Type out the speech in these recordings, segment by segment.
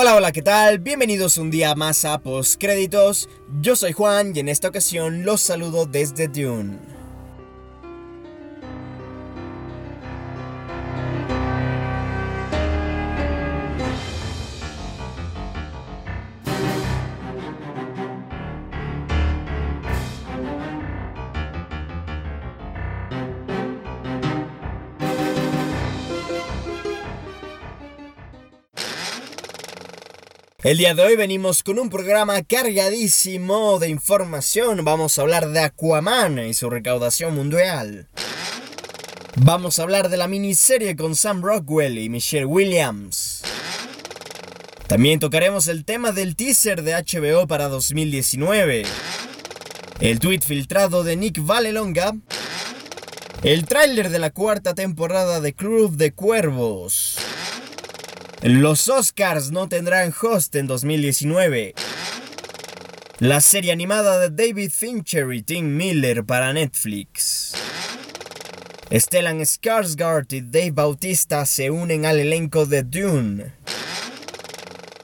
Hola, hola, ¿qué tal? Bienvenidos un día más a Postcréditos. Yo soy Juan y en esta ocasión los saludo desde Dune. El día de hoy venimos con un programa cargadísimo de información. Vamos a hablar de Aquaman y su recaudación mundial. Vamos a hablar de la miniserie con Sam Rockwell y Michelle Williams. También tocaremos el tema del teaser de HBO para 2019. El tweet filtrado de Nick Valelonga. El tráiler de la cuarta temporada de Club de Cuervos. Los Oscars no tendrán host en 2019. La serie animada de David Fincher y Tim Miller para Netflix. Stellan Skarsgård y Dave Bautista se unen al elenco de Dune.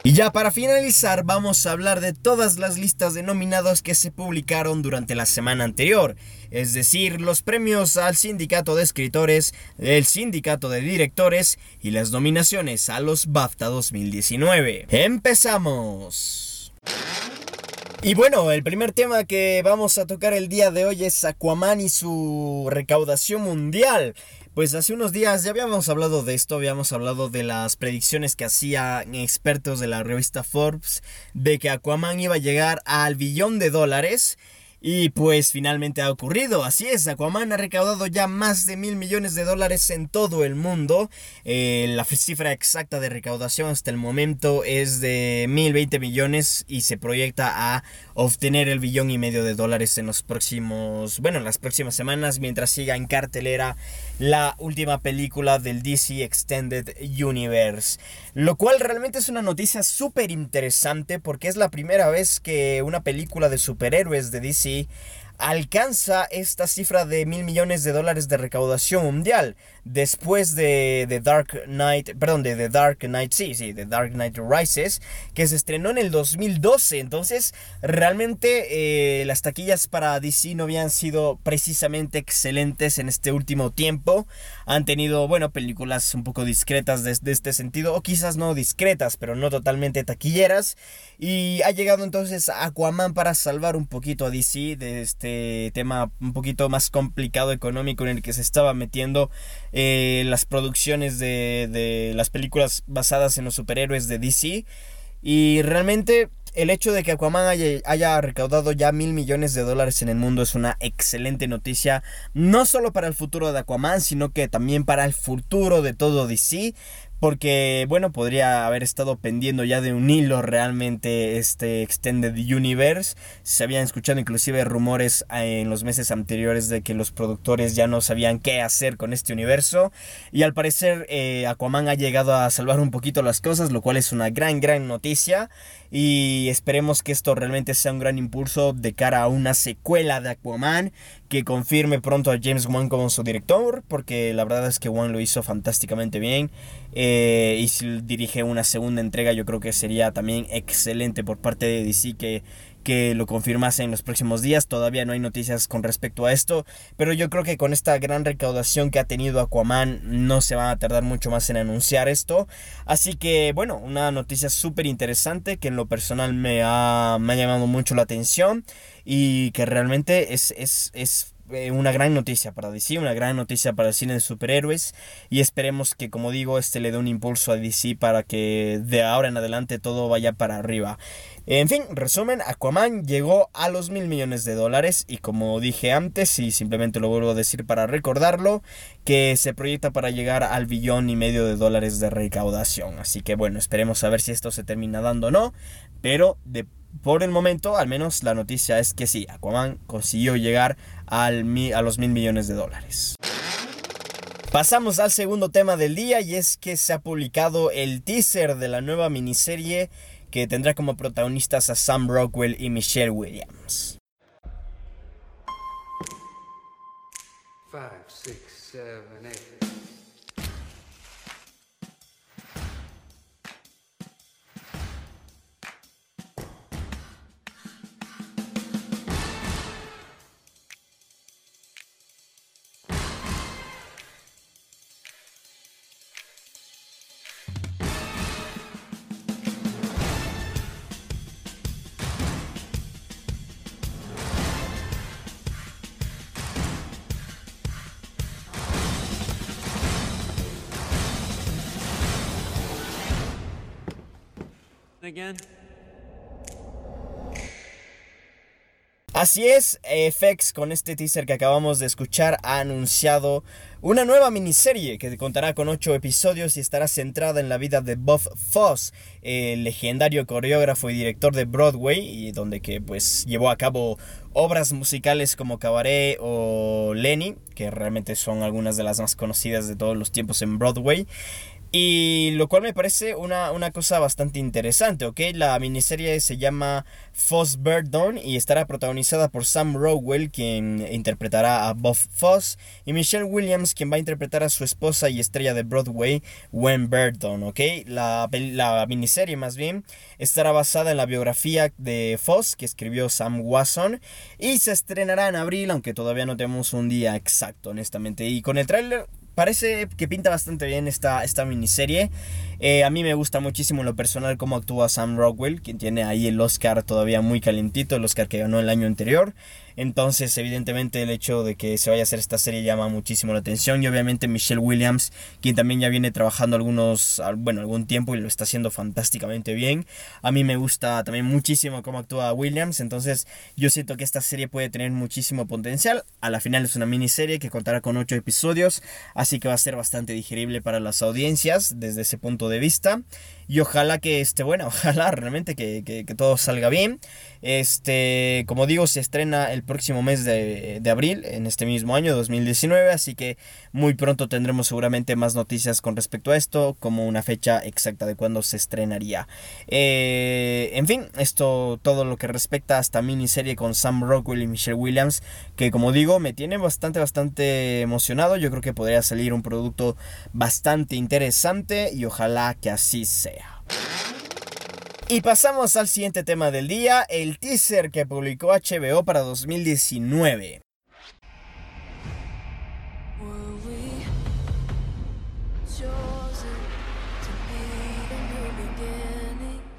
Y ya para finalizar vamos a hablar de todas las listas de nominados que se publicaron durante la semana anterior, es decir, los premios al sindicato de escritores, el sindicato de directores y las nominaciones a los BAFTA 2019. ¡Empezamos! Y bueno, el primer tema que vamos a tocar el día de hoy es Aquaman y su recaudación mundial. Pues hace unos días ya habíamos hablado de esto, habíamos hablado de las predicciones que hacían expertos de la revista Forbes de que Aquaman iba a llegar al billón de dólares. Y pues finalmente ha ocurrido, así es, Aquaman ha recaudado ya más de mil millones de dólares en todo el mundo. Eh, la cifra exacta de recaudación hasta el momento es de mil veinte millones y se proyecta a obtener el billón y medio de dólares en los próximos, bueno, en las próximas semanas mientras siga en cartelera la última película del DC Extended Universe. Lo cual realmente es una noticia súper interesante porque es la primera vez que una película de superhéroes de DC alcanza esta cifra de mil millones de dólares de recaudación mundial después de The Dark Knight, perdón, de The Dark Knight, sí, sí, The Dark Knight Rises, que se estrenó en el 2012. Entonces, realmente eh, las taquillas para DC no habían sido precisamente excelentes en este último tiempo. Han tenido, bueno, películas un poco discretas desde este sentido, o quizás no discretas, pero no totalmente taquilleras. Y ha llegado entonces Aquaman para salvar un poquito a DC de este tema un poquito más complicado económico en el que se estaba metiendo eh, las producciones de, las películas basadas en los superhéroes de DC. Y realmente el hecho de que Aquaman haya, haya, recaudado ya mil millones de dólares en el mundo es una excelente noticia, no solo para el futuro de Aquaman, sino que también para el futuro de todo DC. Porque, bueno, podría haber estado pendiendo ya de un hilo realmente este Extended Universe. Se habían escuchado inclusive rumores eh, en los meses anteriores de que los productores ya no sabían qué hacer con este universo. Y al parecer eh, Aquaman ha llegado a salvar un poquito las cosas, lo cual es una gran, gran noticia. Y esperemos que esto realmente sea un gran impulso de cara a una secuela de Aquaman que confirme pronto a James Wan como su director, porque la verdad es que Wan lo hizo fantásticamente bien. Eh, y si dirige una segunda entrega, yo creo que sería también excelente por parte de DC que, que lo confirmase en los próximos días. Todavía no hay noticias con respecto a esto, pero yo creo que con esta gran recaudación que ha tenido Aquaman no se va a tardar mucho más en anunciar esto. Así que bueno, una noticia súper interesante que en lo personal me ha, me ha llamado mucho la atención y que realmente es, es, es eh, una gran noticia para DC, una gran noticia para el cine de superhéroes y esperemos que como digo este le dé un impulso a DC para que de ahora en adelante todo vaya para arriba. En fin, resumen, Aquaman llegó a los mil millones de dólares y como dije antes y simplemente lo vuelvo a decir para recordarlo, que se proyecta para llegar al billón y medio de dólares de recaudación. Así que bueno, esperemos a ver si esto se termina dando o no, pero de por el momento, al menos la noticia es que sí, Aquaman consiguió llegar al, a los mil millones de dólares. Pasamos al segundo tema del día y es que se ha publicado el teaser de la nueva miniserie que tendrá como protagonistas a Sam Rockwell y Michelle Williams. Así es, FX con este teaser que acabamos de escuchar ha anunciado una nueva miniserie que contará con 8 episodios y estará centrada en la vida de Buff Foss, el legendario coreógrafo y director de Broadway y donde que pues llevó a cabo obras musicales como Cabaret o Lenny, que realmente son algunas de las más conocidas de todos los tiempos en Broadway. Y lo cual me parece una, una, cosa bastante interesante, ¿ok? La miniserie se llama Foss Verdon y estará protagonizada por Sam Rowell, quien interpretará a Buff Foss, y Michelle Williams, quien va a interpretar a su esposa y estrella de Broadway, Gwen Verdon, ¿ok? La, la miniserie, más bien, estará basada en la biografía de Foss que escribió Sam Wasson y se estrenará en abril, aunque todavía no tenemos un día exacto, honestamente. Y con el tráiler parece que pinta bastante bien esta, esta miniserie. Eh, a mí me gusta muchísimo en lo personal cómo actúa Sam Rockwell, quien tiene ahí el Oscar todavía muy calentito, el Oscar que ganó el año anterior. Entonces, evidentemente, el hecho de que se vaya a hacer esta serie llama muchísimo la atención. Y obviamente Michelle Williams, quien también ya viene trabajando algunos, bueno, algún tiempo y lo está haciendo fantásticamente bien. A mí me gusta también muchísimo cómo actúa Williams. Entonces, yo siento que esta serie puede tener muchísimo potencial. A la final es una miniserie que contará con 8 episodios. Así que va a ser bastante digerible para las audiencias desde ese punto de vista. Y ojalá que esté bueno, ojalá realmente que, que, que, todo salga bien. Este, como digo, se estrena el próximo mes de, de, abril, en este mismo año 2019, así que muy pronto tendremos seguramente más noticias con respecto a esto, como una fecha exacta de cuándo se estrenaría. Eh, en fin, esto todo lo que respecta a esta miniserie con Sam Rockwell y Michelle Williams, que como digo, me tiene bastante, bastante emocionado. Yo creo que podría salir un producto bastante interesante y ojalá que así sea. Y pasamos al siguiente tema del día, el teaser que publicó HBO para 2019.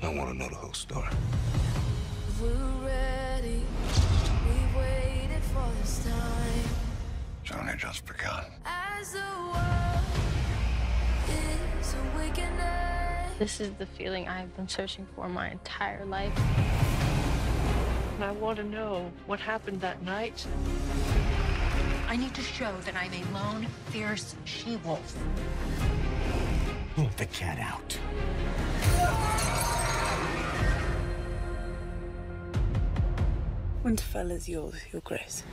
I want to know the whole story. We're ready. We waited for this time. Johnny just begun. As the world is awakening. This is the feeling I've been searching for my entire life. I want to know what happened that night. I need to show that I'm a lone, fierce she-wolf. Let the cat out. Winterfell is yours, Your Grace.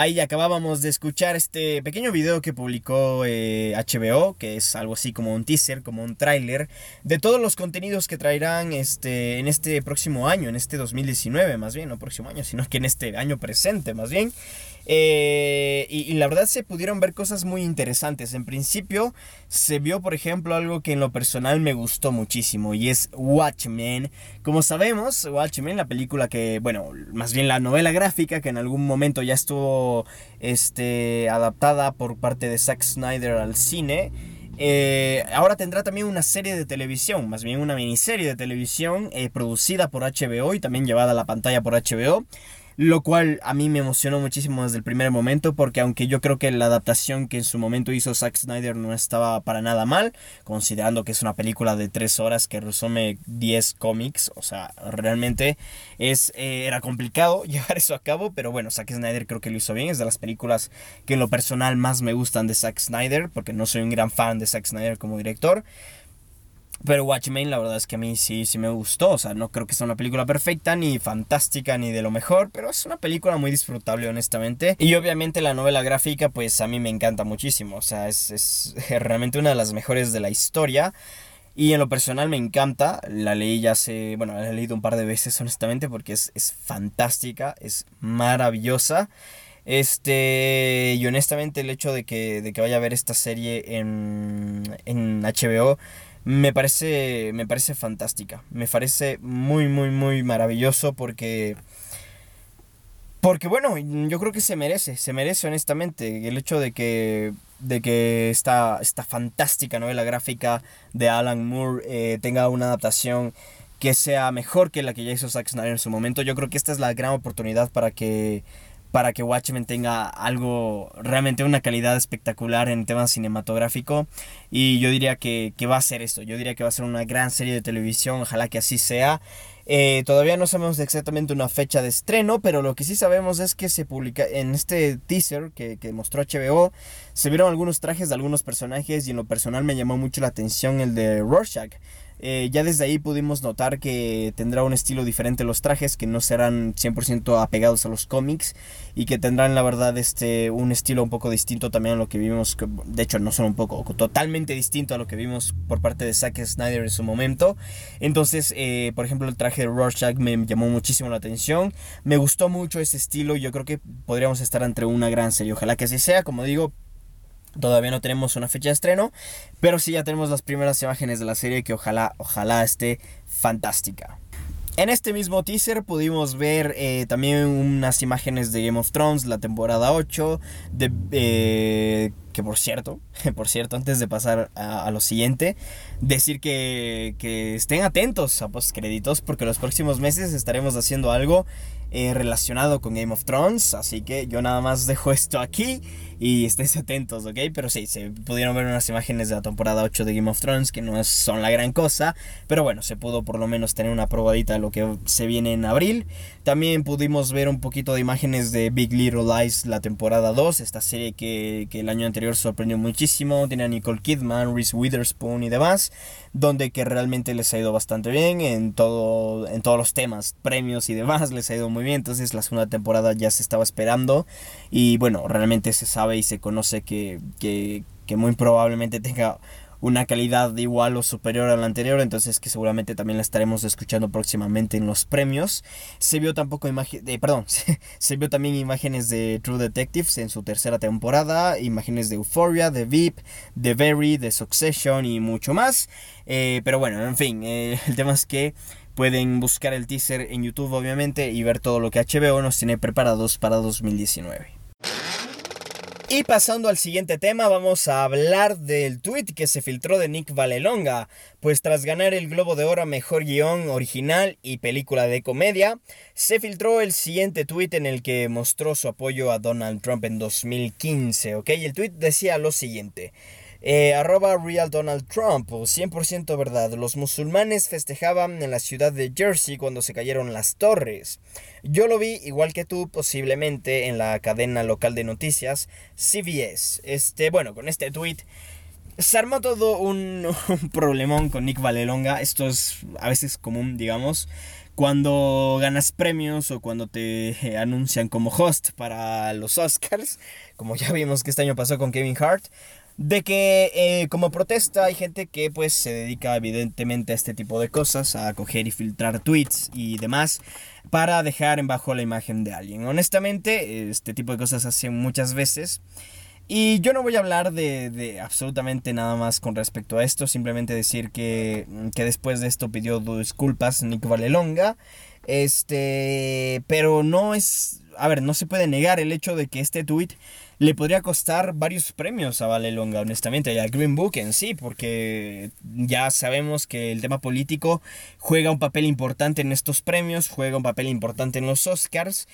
Ahí acabábamos de escuchar este pequeño video que publicó HBO, eh, que es algo así como un teaser, como un tráiler, de todos los contenidos que traerán este, en este próximo año, en este 2019 más bien, no próximo año, sino que en este año presente más bien. Eh, y, la verdad se pudieron ver cosas muy interesantes. En principio se vio, por ejemplo, algo que en lo personal me gustó muchísimo y es Watchmen. Como sabemos, Watchmen, la película que, bueno, más bien la novela gráfica que en algún momento ya estuvo este, adaptada por parte de Zack Snyder al cine. Eh, ahora tendrá también una serie de televisión, más bien una miniserie de televisión eh, producida por HBO y también llevada a la pantalla por HBO lo cual a mí me emocionó muchísimo desde el primer momento porque aunque yo creo que la adaptación que en su momento hizo Zack Snyder no estaba para nada mal, considerando que es una película de 3 horas que resume 10 cómics, o sea, realmente es, eh, era complicado llevar eso a cabo, pero bueno, Zack Snyder creo que lo hizo bien, es de las películas que en lo personal más me gustan de Zack Snyder, porque no soy un gran fan de Zack Snyder como director. Pero Watchmen la verdad es que a mí sí, sí me gustó. O sea, no creo que sea una película perfecta, ni fantástica, ni de lo mejor. Pero es una película muy disfrutable, honestamente. Y obviamente la novela gráfica, pues a mí me encanta muchísimo. O sea, es, es realmente una de las mejores de la historia. Y en lo personal me encanta. La leí ya hace. Bueno, la he leído un par de veces, honestamente, porque es, es fantástica, es maravillosa. Este, y honestamente el hecho de que, de que vaya a ver esta serie en, en HBO me parece, me parece fantástica. Me parece muy, muy, muy maravilloso porque... Porque bueno, yo creo que se merece, se merece honestamente el hecho de que, de que esta, esta fantástica novela gráfica de Alan Moore eh, tenga una adaptación que sea mejor que la que ya hizo Zack Snyder en su momento. Yo creo que esta es la gran oportunidad para que para que Watchmen tenga algo, realmente una calidad espectacular en tema cinematográfico. Y yo diría que, que va a ser esto, yo diría que va a ser una gran serie de televisión, ojalá que así sea. Eh, todavía no sabemos exactamente una fecha de estreno, pero lo que sí sabemos es que se publica en este teaser que, que, mostró HBO, se vieron algunos trajes de algunos personajes y en lo personal me llamó mucho la atención el de Rorschach. Eh, ya desde ahí pudimos notar que tendrá un estilo diferente los trajes, que no serán 100% apegados a los cómics y que tendrán la verdad este, un estilo un poco distinto también a lo que vimos, de hecho no solo un poco, totalmente distinto a lo que vimos por parte de Zack Snyder en su momento. Entonces, eh, por ejemplo, el traje de Rorschach me llamó muchísimo la atención, me gustó mucho ese estilo. Yo creo que podríamos estar entre una gran serie, ojalá que así sea, como digo, Todavía no tenemos una fecha de estreno, pero sí ya tenemos las primeras imágenes de la serie que ojalá, ojalá esté fantástica. En este mismo teaser pudimos ver eh, también unas imágenes de Game of Thrones, la temporada 8, de, eh, que por cierto, por cierto, antes de pasar a, lo siguiente, decir que, que, estén atentos a postcréditos porque los próximos meses estaremos haciendo algo eh, relacionado con Game of Thrones, así que yo nada más dejo esto aquí y estéis atentos, ¿ok? Pero sí, se pudieron ver unas imágenes de la temporada 8 de Game of Thrones que no son la gran cosa, pero bueno, se pudo por lo menos tener una probadita de lo que se viene en abril. También pudimos ver un poquito de imágenes de Big Little Lies, la temporada 2, esta serie que, que el año anterior sorprendió muchísimo, tiene a Nicole Kidman, Reese Witherspoon y demás donde que realmente les ha ido bastante bien en, todo, en todos los temas, premios y demás, les ha ido muy bien, entonces la segunda temporada ya se estaba esperando y bueno, realmente se sabe y se conoce que, que, muy probablemente tenga una calidad igual o superior a la anterior, entonces que seguramente también la estaremos escuchando próximamente en los premios. Se vio tampoco imagen, eh, perdón, vio también imágenes de True Detectives en su tercera temporada, imágenes de Euphoria, de VIP, de Very, de Succession y mucho más. Eh, pero bueno, en fin, eh, el tema es que pueden buscar el teaser en YouTube obviamente y ver todo lo que HBO nos tiene preparados para 2019. Y pasando al siguiente tema, vamos a hablar del tweet que se filtró de Nick Valelonga, pues tras ganar el Globo de Oro a Mejor Guión Original y Película de Comedia, se filtró el siguiente tweet en el que mostró su apoyo a Donald Trump en 2015, ¿ok? Y el tweet decía lo siguiente. Eh, arroba Real Donald Trump, 100% verdad. Los musulmanes festejaban en la ciudad de Jersey cuando se cayeron las torres. Yo lo vi, igual que tú, posiblemente en la cadena local de noticias CBS. Este, bueno, con este tweet se armó todo un, un problemón con Nick Valelonga. Esto es a veces común, digamos cuando ganas premios o cuando te anuncian como host para los Oscars, como ya vimos que este año pasó con Kevin Hart, de que eh, como protesta hay gente que pues se dedica evidentemente a este tipo de cosas, a coger y filtrar tweets y demás para dejar en bajo la imagen de alguien. Honestamente, este tipo de cosas hacen muchas veces. Y yo no voy a hablar de, de, absolutamente nada más con respecto a esto, simplemente decir que, que después de esto pidió disculpas Nick Valelonga. Este, pero no es, a ver, no se puede negar el hecho de que este tweet le podría costar varios premios a Valelonga, honestamente, y al Green Book en sí, porque ya sabemos que el tema político juega un papel importante en estos premios, juega un papel importante en los Oscars.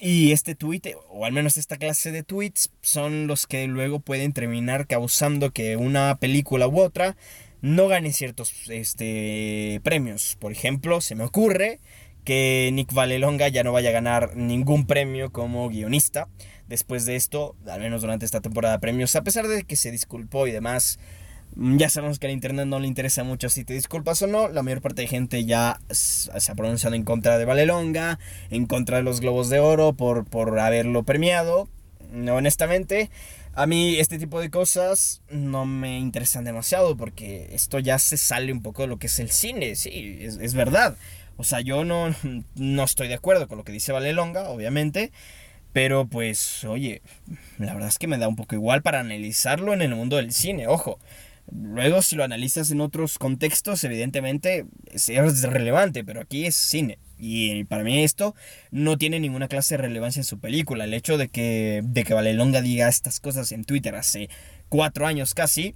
Y este tweet, o al menos esta clase de tweets, son los que luego pueden terminar causando que una película u otra no gane ciertos este, premios. Por ejemplo, se me ocurre que Nick Valelonga ya no vaya a ganar ningún premio como guionista después de esto, al menos durante esta temporada de premios, a pesar de que se disculpó y demás. Mm, ya sabemos que al internet no le interesa mucho si te disculpas o no. La mayor parte de gente ya se ha pronunciado en contra de Valelonga, en contra de los Globos de Oro por, por haberlo premiado. Honestamente, a mí este tipo de cosas no me interesan demasiado porque esto ya se sale un poco de lo que es el cine. Sí, es, es verdad. O sea, yo no, no estoy de acuerdo con lo que dice Valelonga, obviamente. Pero pues, oye, la verdad es que me da un poco igual para analizarlo en el mundo del cine, ojo. Luego si lo analizas en otros contextos, evidentemente es relevante, pero aquí es cine. Y para mí esto no tiene ninguna clase de relevancia en su película. El hecho de que, de que Valelonga diga estas cosas en Twitter hace cuatro años casi,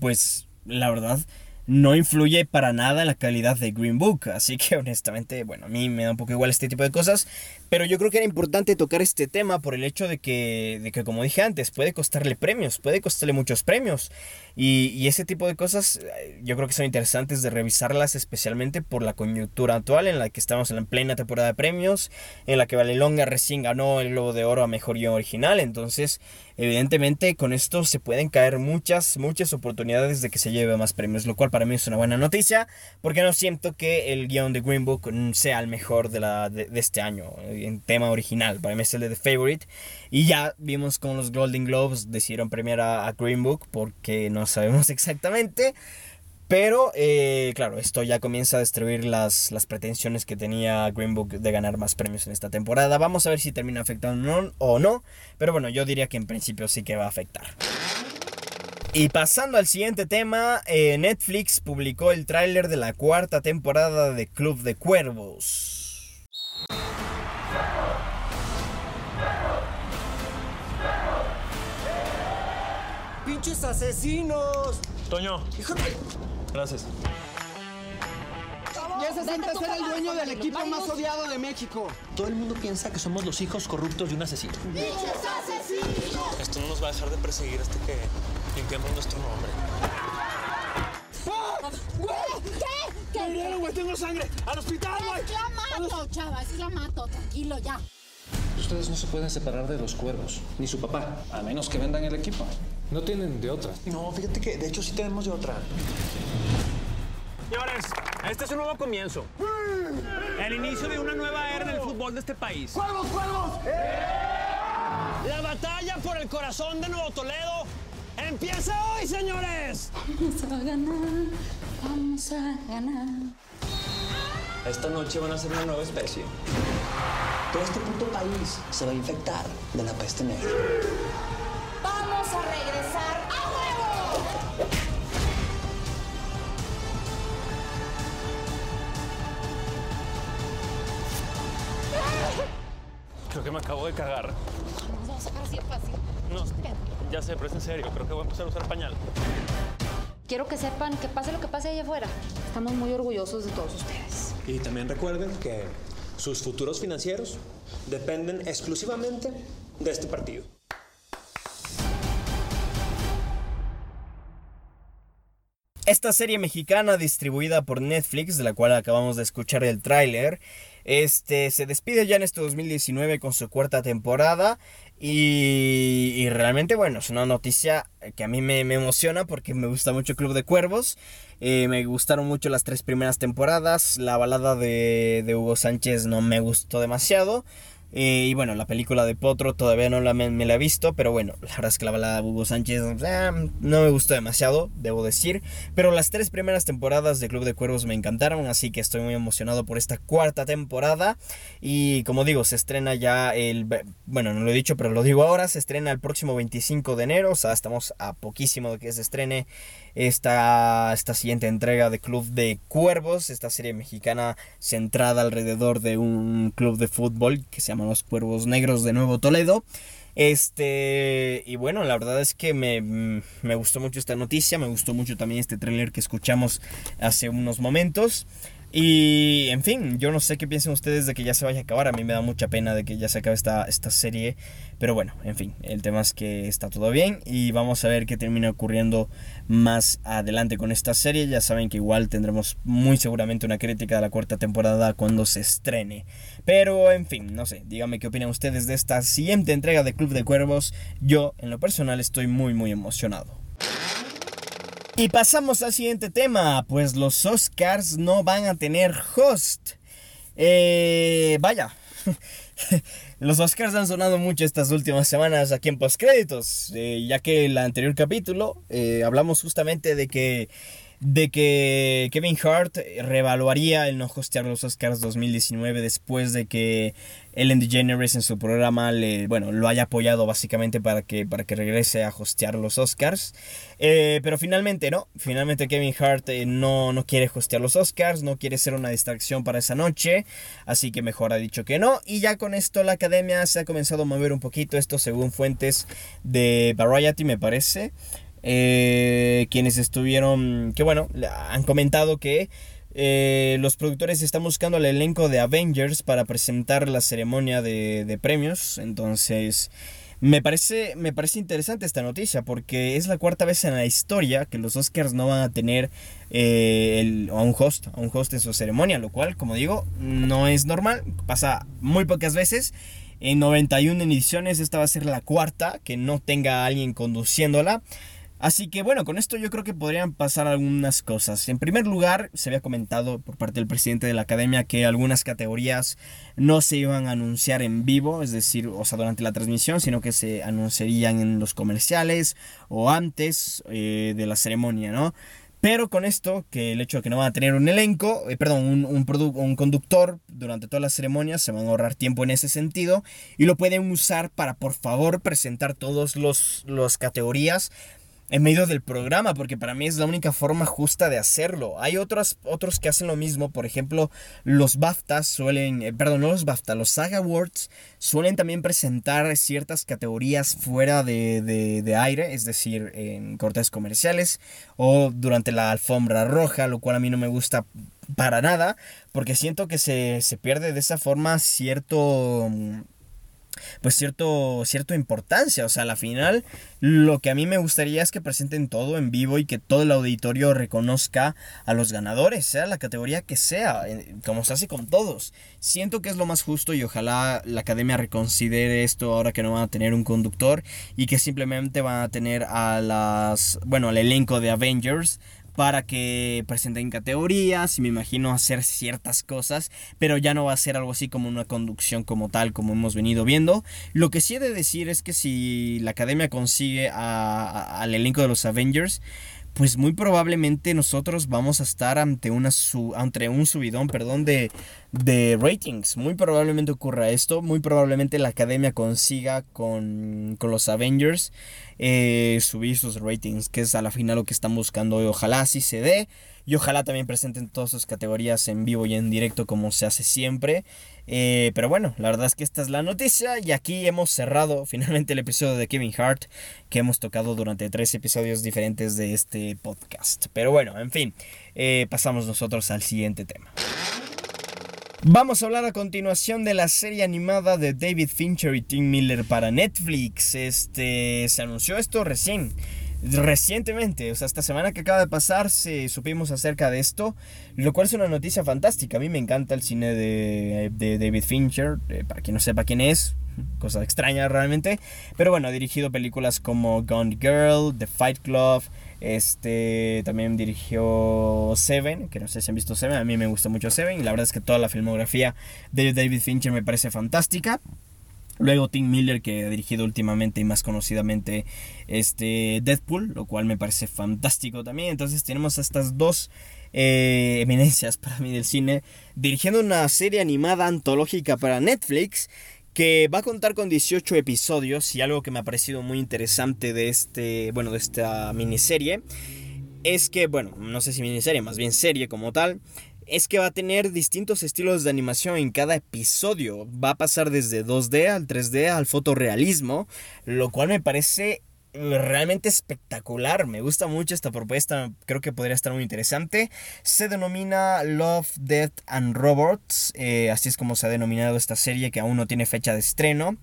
pues la verdad no influye para nada en la calidad de Green Book. Así que honestamente, bueno, a mí me da un poco igual este tipo de cosas. Pero yo creo que era importante tocar este tema por el hecho de que, de que como dije antes, puede costarle premios, puede costarle muchos premios. Y, ese tipo de cosas eh, yo creo que son interesantes de revisarlas, especialmente por la coyuntura actual en la que estamos en la plena temporada de premios, en la que Valelonga recién ganó el Globo de Oro a Mejor Guión Original. Entonces, evidentemente, con esto se pueden caer muchas, muchas oportunidades de que se lleve más premios, lo cual para mí es una buena noticia, porque no siento que el guion de Green Book sea el mejor de, la, de, este año, en tema original. Para mí es el de Favorite. Y ya vimos con los Golden Globes decidieron premiar a, Green Book porque no sabemos exactamente. Pero, eh, claro, esto ya comienza a destruir las, las, pretensiones que tenía Green Book de ganar más premios en esta temporada. Vamos a ver si termina afectando o no. Pero bueno, yo diría que en principio sí que va a afectar. Y pasando al siguiente tema, eh, Netflix publicó el tráiler de la cuarta temporada de Club de Cuervos. ¡Pinches asesinos! Toño. Gracias. Ya se siente ser el dueño del equipo más odiado de México. Todo el mundo piensa que somos los hijos corruptos de un asesino. ¡Pinches asesinos! Esto no nos va a dejar de perseguir hasta que limpiemos nuestro nombre. ¡Tengo sangre! ¡Al hospital, güey! la mato, chava! ¡Es la mato! Tranquilo, ya. Ustedes no se pueden separar de los cuervos, ni su papá, a menos que vendan el equipo. No tienen de otra. No, fíjate que de hecho sí tenemos de otra. Señores, este es un nuevo comienzo. El inicio de una nueva era en el fútbol de este país. ¡Cuervos, cuervos! La batalla por el corazón de Nuevo Toledo empieza hoy, señores. Vamos a ganar, vamos a ganar. Esta noche van a ser una nueva especie. Todo este puto país se va a infectar de la peste negra. ¡Vamos a regresar a huevo! Creo que me acabo de cagar. Nos vamos a sacar así de fácil. No, ya sé, pero es en serio. Creo que voy a empezar a usar pañal. Quiero que sepan que pase lo que pase allá afuera. Estamos muy orgullosos de todos ustedes. Y también recuerden que sus futuros financieros dependen exclusivamente de este partido. Esta serie mexicana distribuida por Netflix, de la cual acabamos de escuchar el tráiler, este, se despide ya en este 2019 con su cuarta temporada y, realmente bueno, es una noticia que a mí me, emociona porque me gusta mucho Club de Cuervos, eh, me gustaron mucho las tres primeras temporadas, la balada de, de Hugo Sánchez no me gustó demasiado, eh, y bueno, la película de Potro todavía no la me, la he visto, pero bueno, la verdad es que la balada de Hugo Sánchez no me gustó demasiado, debo decir. Pero las tres primeras temporadas de Club de Cuervos me encantaron, así que estoy muy emocionado por esta cuarta temporada. Y como digo, se estrena ya el... Bueno, no lo he dicho, pero lo digo ahora, se estrena el próximo 25 de enero, o sea, estamos a poquísimo de que se estrene esta, esta siguiente entrega de Club de Cuervos, esta serie mexicana centrada alrededor de un club de fútbol que se llama Los Cuervos Negros de Nuevo Toledo. Este, y bueno, la verdad es que me, me, gustó mucho esta noticia, me gustó mucho también este tráiler que escuchamos hace unos momentos. Y en fin, yo no sé qué piensan ustedes de que ya se vaya a acabar. A mí me da mucha pena de que ya se acabe esta, esta serie. Pero bueno, en fin, el tema es que está todo bien. Y vamos a ver qué termina ocurriendo más adelante con esta serie. Ya saben que igual tendremos muy seguramente una crítica de la cuarta temporada cuando se estrene. Pero en fin, no sé, díganme qué opinan ustedes de esta siguiente entrega de Club de Cuervos. Yo, en lo personal, estoy muy, muy emocionado. Y pasamos al siguiente tema, pues los Oscars no van a tener host. Eh, vaya, los Oscars han sonado mucho estas últimas semanas aquí en Postcréditos, eh, ya que el anterior capítulo eh, hablamos justamente de que de que Kevin Hart reevaluaría el no hostear los Oscars 2019 después de que Ellen DeGeneres en su programa le, bueno, lo haya apoyado básicamente para que, para que regrese a hostear los Oscars. Eh, pero finalmente no, finalmente Kevin Hart eh, no, no quiere hostear los Oscars, no quiere ser una distracción para esa noche, así que mejor ha dicho que no. Y ya con esto la academia se ha comenzado a mover un poquito, esto según fuentes de Variety me parece. Eh, quienes estuvieron, que bueno, han comentado que eh, los productores están buscando el elenco de Avengers para presentar la ceremonia de, premios. Entonces, me parece, me parece interesante esta noticia porque es la cuarta vez en la historia que los Oscars no van a tener eh, a un host, a un host en su ceremonia, lo cual, como digo, no es normal, pasa muy pocas veces. En 91 ediciones esta va a ser la cuarta que no tenga a alguien conduciéndola. Así que bueno, con esto yo creo que podrían pasar algunas cosas. En primer lugar, se había comentado por parte del presidente de la academia que algunas categorías no se iban a anunciar en vivo, es decir, o sea, durante la transmisión, sino que se anunciarían en los comerciales o antes eh, de la ceremonia, ¿no? Pero con esto, que el hecho de que no van a tener un elenco, eh, perdón, un, un, un, conductor durante toda la ceremonia, se van a ahorrar tiempo en ese sentido y lo pueden usar para, por favor, presentar todas las categorías en medio del programa, porque para mí es la única forma justa de hacerlo. Hay otros, otros que hacen lo mismo, por ejemplo, los BAFTA suelen, eh, perdón, no los BAFTA, los SAG Awards suelen también presentar ciertas categorías fuera de, de, aire, es decir, en cortes comerciales o durante la alfombra roja, lo cual a mí no me gusta para nada, porque siento que se, se pierde de esa forma cierto mm, pues cierto, cierta importancia. O sea, a la final lo que a mí me gustaría es que presenten todo en vivo y que todo el auditorio reconozca a los ganadores, sea la categoría que sea, como se hace con todos. Siento que es lo más justo y ojalá la academia reconsidere esto ahora que no van a tener un conductor y que simplemente van a tener a las, bueno, al elenco de Avengers para que presenten categorías y me imagino hacer ciertas cosas, pero ya no va a ser algo así como una conducción como tal, como hemos venido viendo. Lo que sí he de decir es que si la academia consigue al elenco de los Avengers, pues muy probablemente nosotros vamos a estar ante, una ante un subidón perdón, de, de ratings. Muy probablemente ocurra esto. Muy probablemente la academia consiga con, con los Avengers eh, subir sus ratings, que es a la final lo que están buscando. Y ojalá así se dé. Y ojalá también presenten todas sus categorías en vivo y en directo como se hace siempre. Eh, pero bueno, la verdad es que esta es la noticia y aquí hemos cerrado finalmente el episodio de Kevin Hart que hemos tocado durante tres episodios diferentes de este podcast. Pero bueno, en fin, eh, pasamos nosotros al siguiente tema. Vamos a hablar a continuación de la serie animada de David Fincher y Tim Miller para Netflix. Este se anunció esto recién, recientemente, o sea, esta semana que acaba de pasar, se, supimos acerca de esto, lo cual es una noticia fantástica. A mí me encanta el cine de, David Fincher, eh, para quien no sepa quién es, cosa extraña realmente, pero bueno, ha dirigido películas como Gone Girl, The Fight Club. Este también dirigió Seven, que no sé si han visto Seven, a mí me gusta mucho Seven y la verdad es que toda la filmografía de David Fincher me parece fantástica. Luego Tim Miller, que ha dirigido últimamente y más conocidamente este Deadpool, lo cual me parece fantástico también. Entonces tenemos estas dos eh, eminencias para mí del cine dirigiendo una serie animada antológica para Netflix que va a contar con 18 episodios y algo que me ha parecido muy interesante de este, bueno, de esta miniserie es que, bueno, no sé si miniserie, más bien serie como tal, es que va a tener distintos estilos de animación en cada episodio. Va a pasar desde 2D al 3D al fotorrealismo, lo cual me parece realmente espectacular. Me gusta mucho esta propuesta. Creo que podría estar muy interesante. Se denomina Love, Death and Robots. Eh, así es como se ha denominado esta serie que aún no tiene fecha de estreno.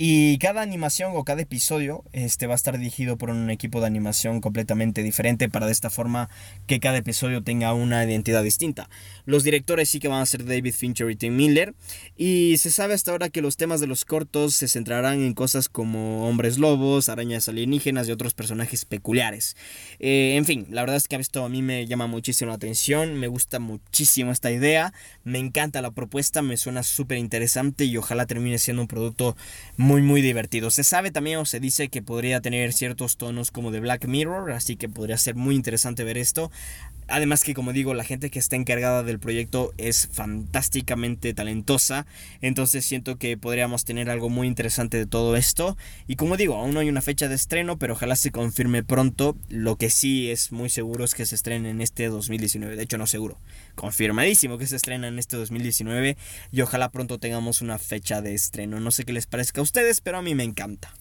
Y cada animación o cada episodio este, va a estar dirigido por un equipo de animación completamente diferente para de esta forma que cada episodio tenga una identidad distinta. Los directores sí que van a ser David Fincher y Tim Miller. Y se sabe hasta ahora que los temas de los cortos se centrarán en cosas como hombres lobos, arañas alienígenas y otros personajes peculiares. Eh, en fin, la verdad es que esto a mí me llama muchísimo la atención. Me gusta muchísimo esta idea. Me encanta la propuesta. Me suena súper interesante y ojalá termine siendo un producto muy divertido. Se sabe también o se dice que podría tener ciertos tonos como de Black Mirror, así que podría ser muy interesante ver esto. Además que como digo, la gente que está encargada del proyecto es fantásticamente talentosa. Entonces siento que podríamos tener algo muy interesante de todo esto. Y como digo, aún no hay una fecha de estreno, pero ojalá se confirme pronto. Lo que sí es muy seguro es que se estrene en este 2019. De hecho, no seguro. Confirmadísimo que se estrena en este 2019. Y ojalá pronto tengamos una fecha de estreno. No sé qué les parezca a ustedes, pero a mí me encanta.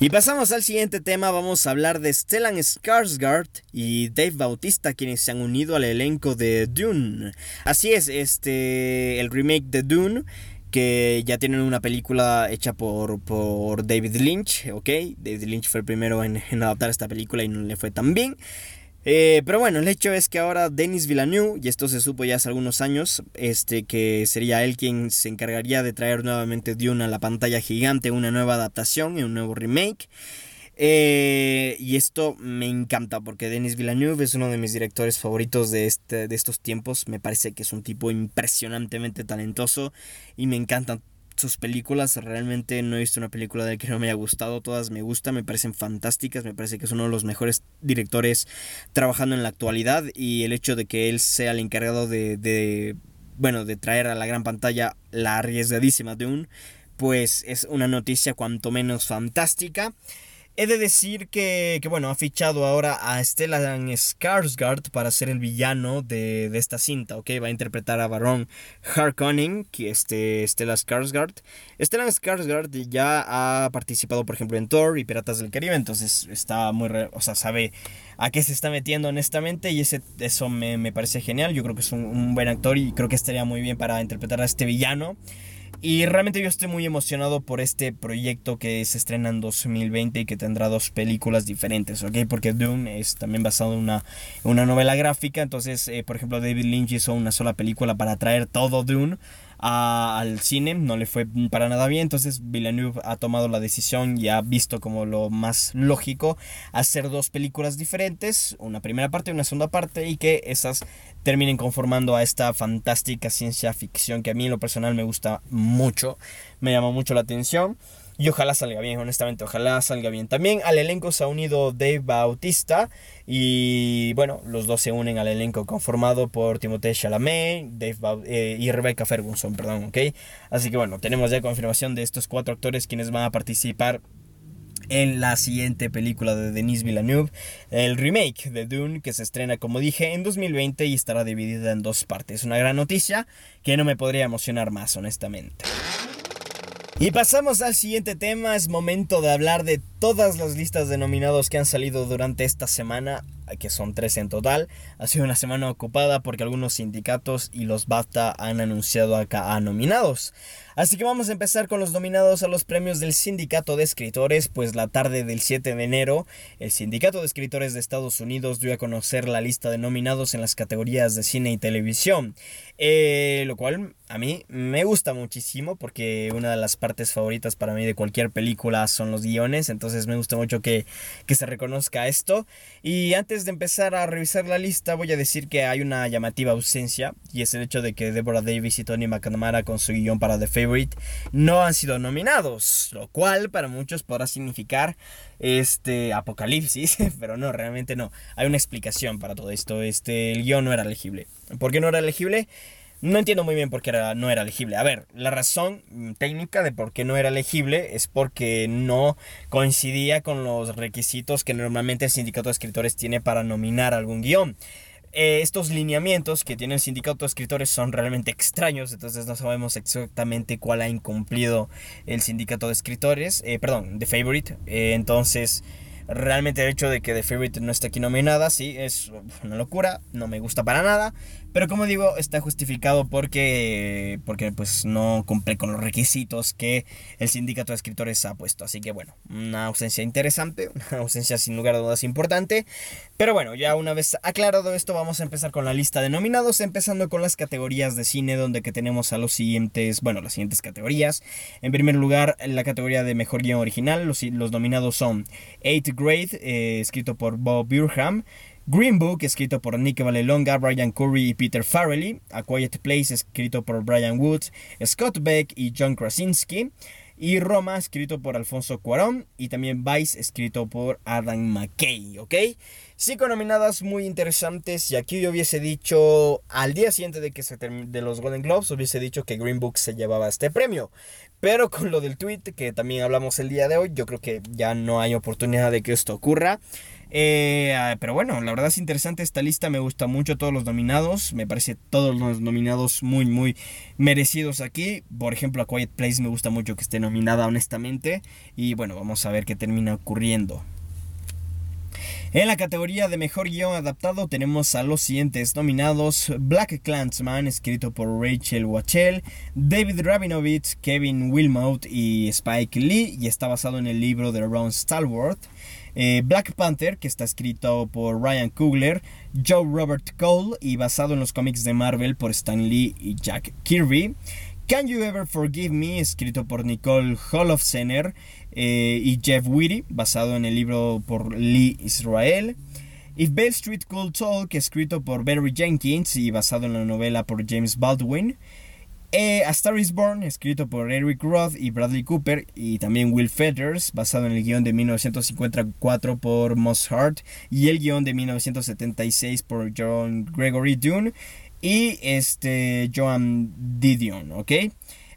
Y pasamos al siguiente tema, vamos a hablar de Stellan Skarsgård y Dave Bautista quienes se han unido al elenco de Dune. Así es, este el remake de Dune que ya tienen una película hecha por, por David Lynch, ¿ok? David Lynch fue el primero en, en adaptar esta película y no le fue tan bien. Eh, pero bueno, el hecho es que ahora Denis Villeneuve, y esto se supo ya hace algunos años, este, que sería él quien se encargaría de traer nuevamente Dune a la pantalla gigante, una nueva adaptación y un nuevo remake. Eh, y esto me encanta porque Denis Villeneuve es uno de mis directores favoritos de, este, de estos tiempos. Me parece que es un tipo impresionantemente talentoso y me encantan sus películas. Realmente no he visto una película de que no me haya gustado. Todas me gustan, me parecen fantásticas. Me parece que es uno de los mejores directores trabajando en la actualidad. Y el hecho de que él sea el encargado de, de bueno, de traer a la gran pantalla la arriesgadísima de un, pues es una noticia cuanto menos fantástica. He de decir que, bueno, ha fichado ahora a Stellan Skarsgård para ser el villano de, esta cinta, ¿ok? Va a interpretar a Baron Harkonnen, que este Stellan Skarsgård. Stellan Skarsgård ya ha participado, por ejemplo, en Thor y Piratas del Caribe, entonces está muy, o sea, sabe a qué se está metiendo honestamente y ese, eso me, parece genial. Yo creo que es un, un buen actor y creo que estaría muy bien para interpretar a este villano. Y realmente yo estoy muy emocionado por este proyecto que se estrena en 2020 y que tendrá dos películas diferentes, ¿ok? Porque Dune es también basado en una, una novela gráfica, entonces, eh, por ejemplo, David Lynch hizo una sola película para traer todo Dune al cine, no le fue para nada bien, entonces Villeneuve ha tomado la decisión y ha visto como lo más lógico hacer dos películas diferentes, una primera parte y una segunda parte, y que esas terminen conformando a esta fantástica ciencia ficción que a mí en lo personal me gusta mucho, me llama mucho la atención. Y ojalá salga bien, honestamente, ojalá salga bien. También al elenco se ha unido Dave Bautista. Y bueno, los dos se unen al elenco conformado por Timothée Chalamet Dave eh, y Rebecca Ferguson, perdón, ¿ok? Así que bueno, tenemos ya confirmación de estos cuatro actores quienes van a participar en la siguiente película de Denis Villeneuve, el remake de Dune que se estrena como dije en 2020 y estará dividida en dos partes. Una gran noticia que no me podría emocionar más honestamente. Y pasamos al siguiente tema, es momento de hablar de todas las listas de nominados que han salido durante esta semana, que son tres en total. Ha sido una semana ocupada porque algunos sindicatos y los BAFTA han anunciado acá a nominados. Así que vamos a empezar con los nominados a los premios del Sindicato de Escritores, pues la tarde del 7 de enero, el Sindicato de Escritores de Estados Unidos dio a conocer la lista de nominados en las categorías de cine y televisión, eh, lo cual a mí me gusta muchísimo porque una de las partes favoritas para mí de cualquier película son los guiones, entonces me gusta mucho que, que se reconozca esto. Y antes de empezar a revisar la lista voy a decir que hay una llamativa ausencia y es el hecho de que Deborah Davis y Tony McNamara con su guion para The Favorite no han sido nominados, lo cual para muchos podrá significar este apocalipsis, pero no, realmente no. Hay una explicación para todo esto. Este el guion no era elegible. ¿Por qué no era elegible? No entiendo muy bien por qué no era elegible. A ver, la razón técnica de por qué no era elegible es porque no coincidía con los requisitos que normalmente el sindicato de escritores tiene para nominar algún guion. Eh, estos lineamientos que tiene el sindicato de escritores son realmente extraños, entonces no sabemos exactamente cuál ha incumplido el sindicato de escritores, eh, perdón, The Favorite, eh, entonces realmente el hecho de que The Favorite no esté aquí nominada, sí, es una locura, no me gusta para nada, pero como digo, está justificado porque, porque pues no cumple con los requisitos que el sindicato de escritores ha puesto. Así que bueno, una ausencia interesante, una ausencia sin lugar a dudas importante. Pero bueno, ya una vez aclarado esto, vamos a empezar con la lista de nominados, empezando con las categorías de cine, donde que tenemos a los siguientes, bueno, las siguientes categorías. En primer lugar, la categoría de mejor guion original, los, los nominados son Eighth Grade, eh, escrito por Bob Burham. Green Book, escrito por Nick Valelonga, Brian Curry y Peter Farrelly. A Quiet Place, escrito por Brian Woods, Scott Beck y John Krasinski. y Roma, escrito por Alfonso Cuarón, y también Vice, escrito por Adam McKay, ¿ok? Cinco nominadas muy interesantes, y aquí yo hubiese dicho, al día siguiente de que se de los Golden Globes, hubiese dicho que Green Book se llevaba este premio. Pero con lo del tweet, que también hablamos el día de hoy, yo creo que ya no hay oportunidad de que esto ocurra. Eh, ah, pero bueno, la verdad es interesante esta lista, me gusta mucho todos los nominados, me parece todos los nominados muy muy merecidos aquí. Por ejemplo, A Quiet Place me gusta mucho que esté nominada honestamente y bueno, vamos a ver qué termina ocurriendo. En la categoría de mejor guion adaptado tenemos a los siguientes nominados: Black Clansman, escrito por Rachel Wachell, David Rabinovich, Kevin Wilmot y Spike Lee, y está basado en el libro de Ron Stallworth. Eh, Black Panther, que está escrito por Ryan Coogler, Joe Robert Cole y basado en los cómics de Marvel por Stan Lee y Jack Kirby. Can You Ever Forgive Me, escrito por Nicole Holofcener eh, y Jeff Whitty, basado en el libro por Lee Israel. If Bell Street Could Talk, escrito por Barry Jenkins y basado en la novela por James Baldwin. Eh, A Star is Born, escrito por Eric Roth y Bradley Cooper, y también Will Feathers, basado en el guion de 1954 por Moss Hart y el guion de 1976 por John Gregory Dune y este Joan Didion.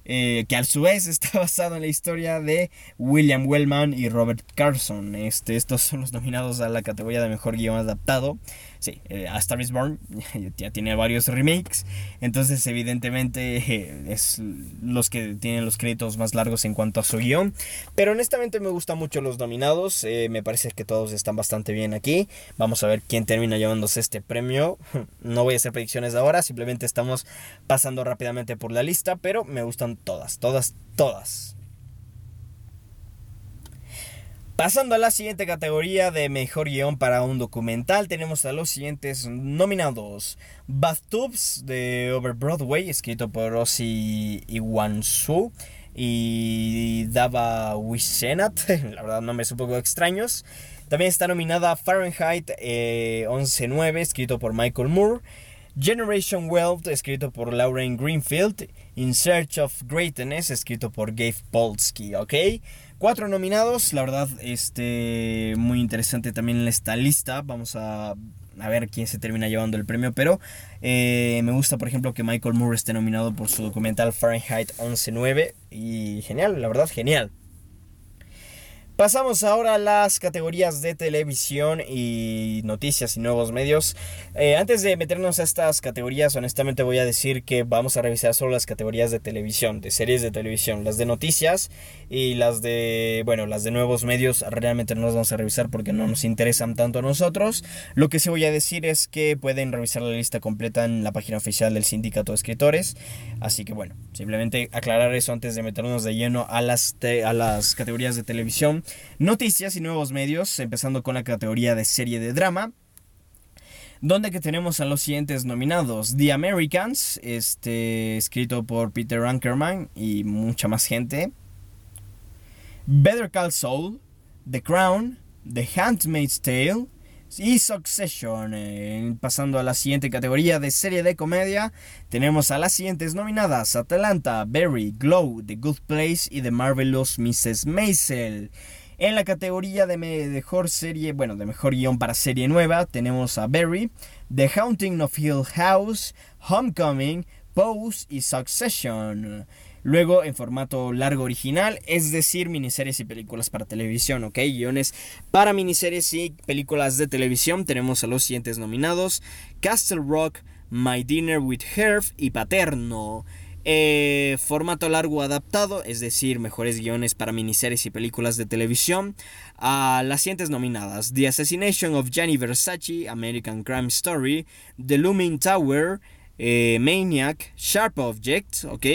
Eh, que a su vez está basado en la historia de William Wellman y Robert Carson. Este, estos son los nominados a la categoría de mejor guion adaptado. Sí, eh, A Star is Born ya tiene varios remakes, entonces evidentemente eh, es los que tienen los créditos más largos en cuanto a su guion, pero honestamente me gustan mucho los nominados, eh, me parece que todos están bastante bien aquí, vamos a ver quién termina llevándose este premio, no voy a hacer predicciones ahora, simplemente estamos pasando rápidamente por la lista, pero me gustan todas, todas, todas. Pasando a la siguiente categoría de mejor guion para un documental, tenemos a los siguientes nominados: Bathtubs de Over Broadway, escrito por Rossi Iwansu y Dava Wishenat, la verdad nombres un poco extraños. También está nominada Fahrenheit 11.9, eh, escrito por Michael Moore. Generation Wealth, escrito por Lauren Greenfield. In Search of Greatness, escrito por Gabe Polsky, ¿ok? Cuatro nominados, la verdad, este, muy interesante también esta lista. Vamos a, ver quién se termina llevando el premio, pero eh, me gusta, por ejemplo, que Michael Moore esté nominado por su documental Fahrenheit 11.9 y genial, la verdad, genial. Pasamos ahora a las categorías de televisión y noticias y nuevos medios. Eh, antes de meternos a estas categorías, honestamente voy a decir que vamos a revisar solo las categorías de televisión, de series de televisión, las de noticias y las de, bueno, las de nuevos medios realmente no las vamos a revisar porque no nos interesan tanto a nosotros. Lo que sí voy a decir es que pueden revisar la lista completa en la página oficial del Sindicato de Escritores. Así que bueno, simplemente aclarar eso antes de meternos de lleno a las, a las categorías de televisión. Noticias y nuevos medios, empezando con la categoría de serie de drama. Donde que tenemos a los siguientes nominados. The Americans, este, escrito por Peter Ankerman y mucha más gente. Better Call Saul, The Crown, The Handmaid's Tale y Succession. Eh, pasando a la siguiente categoría de serie de comedia, tenemos a las siguientes nominadas: Atlanta, Barry, Glow, The Good Place y The Marvelous Mrs. Maisel. En la categoría de mejor serie, bueno, de mejor guion para serie nueva, tenemos a Barry, The Haunting of Hill House, Homecoming, Pose y Succession. Luego en formato largo original, es decir, miniseries y películas para televisión, ¿ok? Guiones para miniseries y películas de televisión. Tenemos a los siguientes nominados: Castle Rock, My Dinner with Herb y Paterno. Eh, formato largo adaptado, es decir, mejores guiones para miniseries y películas de televisión. A las siguientes nominadas: The Assassination of Gianni Versace, American Crime Story, The Looming Tower, eh, Maniac, Sharp Objects, ¿ok?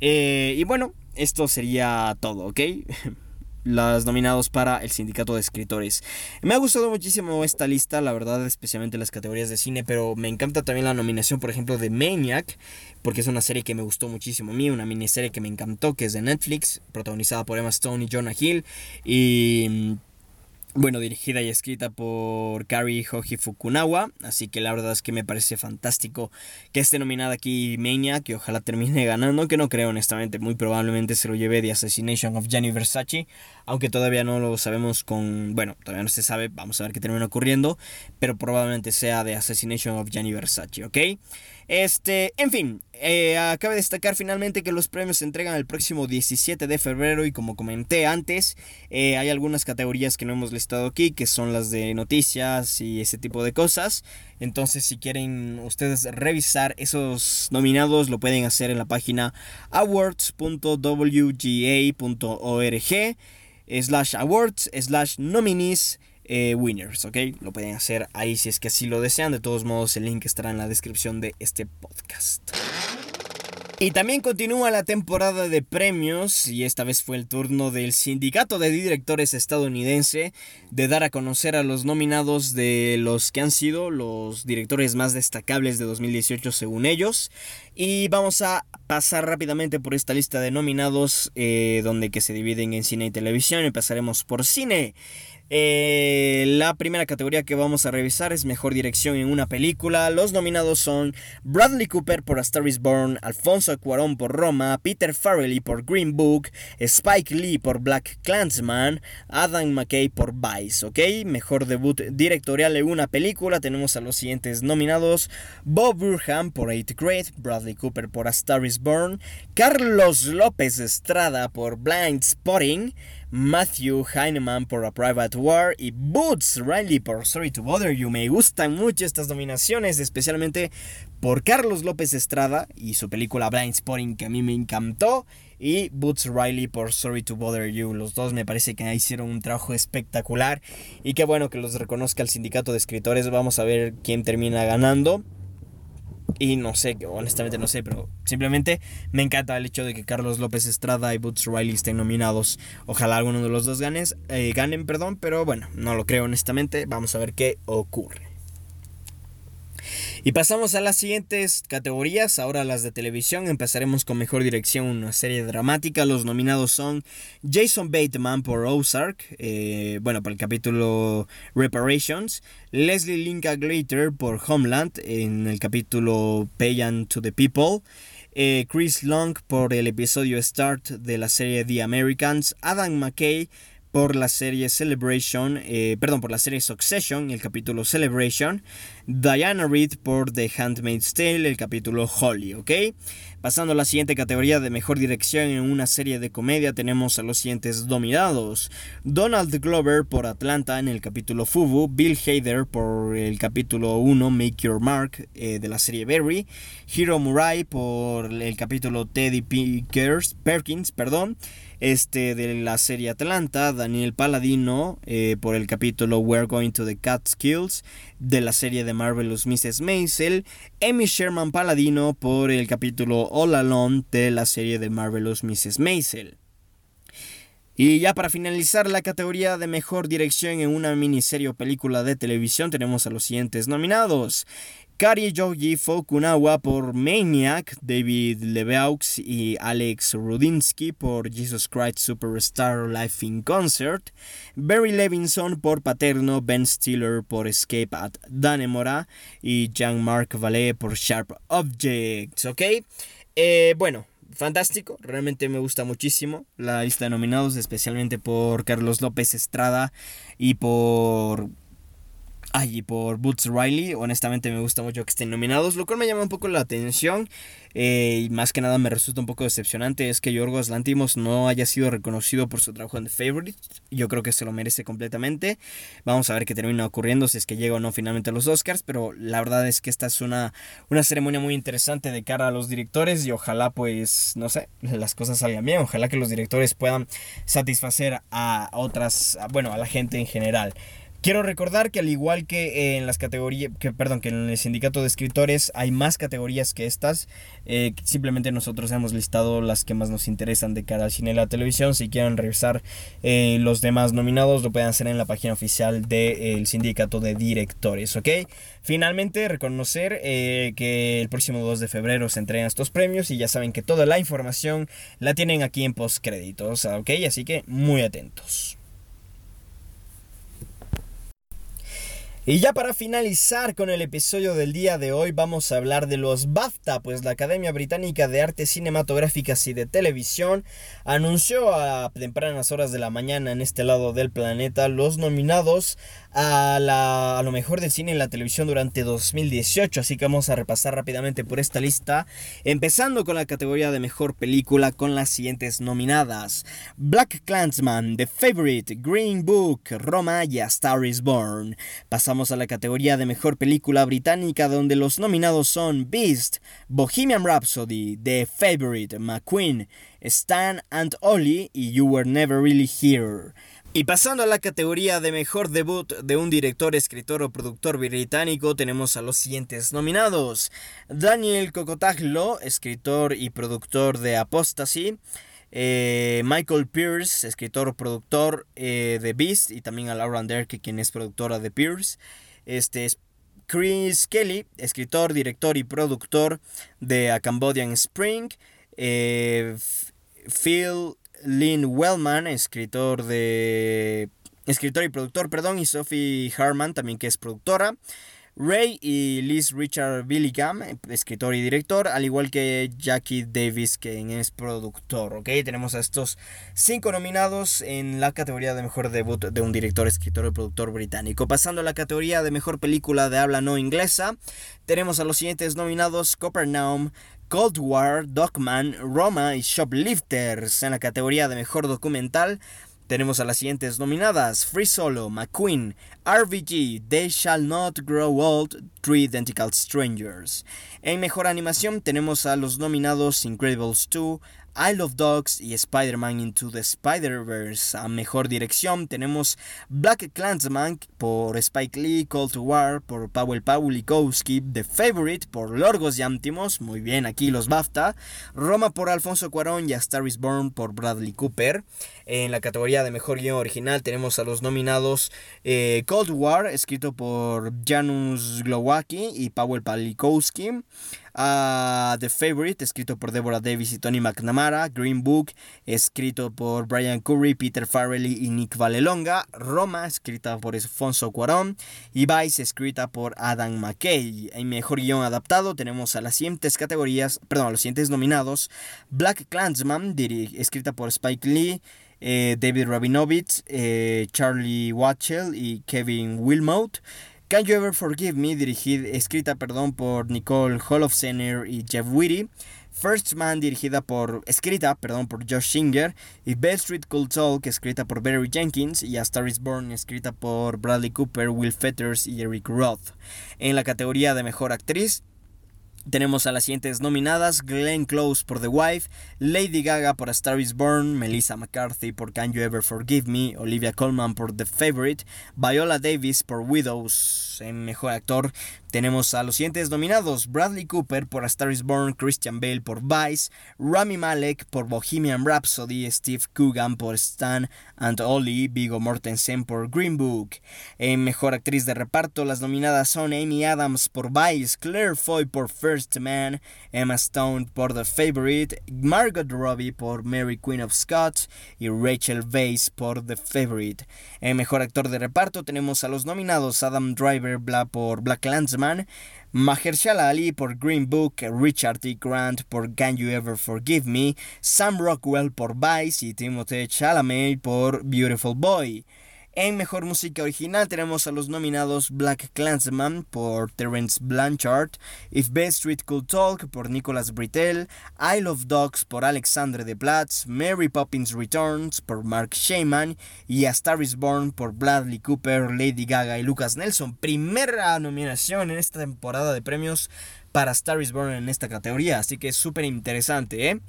Eh, y bueno, esto sería todo, ¿ok? las nominados para el sindicato de escritores. Me ha gustado muchísimo esta lista, la verdad, especialmente las categorías de cine, pero me encanta también la nominación, por ejemplo, de Maniac, porque es una serie que me gustó muchísimo a mí, una miniserie que me encantó, que es de Netflix, protagonizada por Emma Stone y Jonah Hill, y bueno, dirigida y escrita por Kari Hoji Fukunawa, así que la verdad es que me parece fantástico que esté nominada aquí Mania, que ojalá termine ganando, que no creo honestamente, muy probablemente se lo lleve The Assassination of Gianni Versace, aunque todavía no lo sabemos con, bueno, todavía no se sabe, vamos a ver qué termina ocurriendo, pero probablemente sea The Assassination of Gianni Versace, ¿ok? Este, en fin, eh, de destacar finalmente que los premios se entregan el próximo 17 de febrero y como comenté antes, eh, hay algunas categorías que no hemos listado aquí, que son las de noticias y ese tipo de cosas. Entonces, si quieren ustedes revisar esos nominados, lo pueden hacer en la página awards.wga.org slash awards slash nominees eh, winners, ¿ok? Lo pueden hacer ahí si es que así lo desean. De todos modos, el link estará en la descripción de este podcast. Y también continúa la temporada de premios y esta vez fue el turno del sindicato de directores estadounidense de dar a conocer a los nominados de los que han sido los directores más destacables de 2018 según ellos. Y vamos a pasar rápidamente por esta lista de nominados eh, donde que se dividen en cine y televisión. Empezaremos por cine. Eh, la primera categoría que vamos a revisar es Mejor Dirección en una película. Los nominados son Bradley Cooper por A Star is Born, Alfonso Cuarón por Roma, Peter Farrelly por Green Book, Spike Lee por Black Clansman, Adam McKay por Vice, ¿ok? Mejor debut directorial en una película. Tenemos a los siguientes nominados. Bob Burham por Eighth Grade, Bradley Cooper por A Star is Born, Carlos López Estrada por Blind Spotting, Matthew Heineman por A Private War y Boots Riley por Sorry to Bother You. Me gustan mucho estas nominaciones, especialmente por Carlos López Estrada y su película Blind Spotting que a mí me encantó. Y Boots Riley por Sorry to Bother You. Los dos me parece que hicieron un trabajo espectacular. Y qué bueno que los reconozca el sindicato de escritores. Vamos a ver quién termina ganando. Y no sé, honestamente no sé, pero simplemente me encanta el hecho de que Carlos López Estrada y Boots Riley estén nominados. Ojalá alguno de los dos ganes, eh, ganen, perdón, pero bueno, no lo creo honestamente. Vamos a ver qué ocurre. Y pasamos a las siguientes categorías, ahora las de televisión. Empezaremos con mejor dirección, una serie dramática. Los nominados son Jason Bateman por Ozark, eh, bueno, por el capítulo Reparations. Leslie Linka Glater por Homeland, en el capítulo Pay to the People. Eh, Chris Long por el episodio Start de la serie The Americans. Adam McKay por la serie Celebration, eh, perdón, por la serie Succession, el capítulo Celebration, Diana Reed por The Handmaid's Tale, el capítulo Holly, ¿ok? Pasando a la siguiente categoría de mejor dirección en una serie de comedia, tenemos a los siguientes dominados: Donald Glover por Atlanta en el capítulo Fubu, Bill Hader por el capítulo 1 Make Your Mark eh, de la serie Barry, Hiro Murai por el capítulo Teddy Perkins, perdón este, de la serie Atlanta, Daniel Paladino eh, por el capítulo We're Going to the Catskills de la serie de Marvelous Mrs. Maisel, Amy Sherman Paladino por el capítulo All Alone de la serie de Marvelous Mrs. Maisel. Y ya para finalizar la categoría de mejor dirección en una miniserie o película de televisión tenemos a los siguientes nominados. Kari Joji Fukunawa por Maniac, David Leveux y Alex Rudinsky por Jesus Christ Superstar Life in Concert, Barry Levinson por Paterno, Ben Stiller por Escape at Danemora y Jean-Marc Vallée por Sharp Objects, ¿ok? Eh, bueno, fantástico, realmente me gusta muchísimo la lista de nominados, especialmente por Carlos López Estrada y por Y por Boots Riley, honestamente me gusta mucho que estén nominados, lo cual me llama un poco la atención eh, y más que nada me resulta un poco decepcionante es que Yorgos Lantimos no haya sido reconocido por su trabajo en The Favorite. Yo creo que se lo merece completamente. Vamos a ver qué termina ocurriendo si es que llega o no finalmente a los Oscars, pero la verdad es que esta es una, una ceremonia muy interesante de cara a los directores y ojalá pues, no sé, las cosas salgan bien, ojalá que los directores puedan satisfacer a otras, bueno, a la gente en general. Quiero recordar que al igual que en las categorías, que perdón, que en el sindicato de escritores hay más categorías que estas. Eh, simplemente nosotros hemos listado las que más nos interesan de cara al cine y la televisión. Si quieren revisar eh, los demás nominados, lo pueden hacer en la página oficial del sindicato de directores, ¿ok? Finalmente, reconocer eh, que el próximo 2 de febrero se entregan estos premios y ya saben que toda la información la tienen aquí en postcréditos, ¿ok? Así que muy atentos. Y ya para finalizar con el episodio del día de hoy vamos a hablar de los BAFTA, pues la Academia Británica de Artes Cinematográficas y de Televisión anunció a tempranas horas de la mañana en este lado del planeta los nominados a, la, a lo mejor del cine y la televisión durante 2018, así que vamos a repasar rápidamente por esta lista, empezando con la categoría de mejor película con las siguientes nominadas. Black Clansman, The Favorite, Green Book, Roma y A Star is Born. Pasamos a la categoría de mejor película británica donde los nominados son Beast, Bohemian Rhapsody, The Favorite, McQueen, Stan and Ollie y You Were Never Really Here. Y pasando a la categoría de mejor debut de un director, escritor o productor británico, tenemos a los siguientes nominados. Daniel Cocotaglo, escritor y productor de Apostasy. Eh, Michael Pierce, escritor, productor eh, de Beast, y también a Laura Derke, quien es productora de Pierce. Este es Chris Kelly, escritor, director y productor de A Cambodian Spring. Eh, Phil Lynn Wellman, escritor de escritor y productor, perdón, y Sophie Harman, también que es productora. Ray y Liz Richard Billingham, escritor y director, al igual que Jackie Davis, quien es productor. Tenemos a estos cinco nominados en la categoría de mejor debut de un director, escritor y productor británico. Pasando a la categoría de mejor película de habla no inglesa, tenemos a los siguientes nominados: Copernaum, Cold War, Dogman, Roma y Shoplifters. En la categoría de mejor documental, tenemos a las siguientes nominadas: Free Solo, McQueen, RVG, They Shall Not Grow Old, Three Identical Strangers. En mejor animación tenemos a los nominados Incredibles 2, I Love Dogs y Spider-Man Into the Spider-Verse. A mejor dirección tenemos Black Clansman por Spike Lee, Cold War por Paweł Pawlikowski, The Favorite por Lorgos Antimos, muy bien aquí los BAFTA, Roma por Alfonso Cuarón y A Star is Born por Bradley Cooper. En la categoría de mejor guion original tenemos a los nominados eh, Cold War, escrito por Janusz Glowacki y Paweł Pawlikowski. Uh, The Favorite, escrito por Deborah Davis y Tony McNamara. Green Book, escrito por Brian Curry, Peter Farrelly y Nick Valelonga. Roma, escrita por Alfonso Cuarón. Y Vice, escrita por Adam McKay. En mejor guion adaptado tenemos a las los siguientes nominados. Black Clansman, escrita por Spike Lee. Eh, David Rabinovich, eh, Charlie Watchell y Kevin Wilmot. Can You Ever Forgive Me, dirigida, escrita perdón, por Nicole Holofcener y Jeff Whitty. First Man, dirigida por, escrita perdón, por Josh Singer. Y Bell Street Cold Talk, escrita por Barry Jenkins. Y A Star is Born, escrita por Bradley Cooper, Will Fetters y Eric Roth. En la categoría de Mejor Actriz, tenemos a las siguientes nominadas: Glenn Close por The Wife, Lady Gaga por A Star is Born, Melissa McCarthy por Can You Ever Forgive Me, Olivia Colman por The Favorite, Viola Davis por Widows en Mejor Actor. Tenemos a los siguientes nominados: Bradley Cooper por A Star is Born, Christian Bale por Vice, Rami Malek por Bohemian Rhapsody, Steve Coogan por Stan and Ollie, Vigo Mortensen por Green Book. En Mejor Actriz de Reparto, las nominadas son Amy Adams por Vice, Claire Foy por First Man, Emma Stone por The Favorite, Margot Robbie por Mary Queen of Scots y Rachel Weisz por The Favorite. En Mejor Actor de Reparto tenemos a los nominados Adam Driver por Black Landsman, Mahershala Ali por Green Book, Richard E. Grant por Can You Ever Forgive Me, Sam Rockwell por Vice y Timothée Chalamet por Beautiful Boy. En Mejor Música Original tenemos a los nominados Black Clansman por Terence Blanchard, If Best Street Could Talk por Nicholas Britell, I Love Dogs por Alexandre de Platz, Mary Poppins Returns por Mark Shaman y A Star is Born por Bradley Cooper, Lady Gaga y Lucas Nelson. Primera nominación en esta temporada de premios para Star is Born en esta categoría, así que es súper interesante, ¿eh?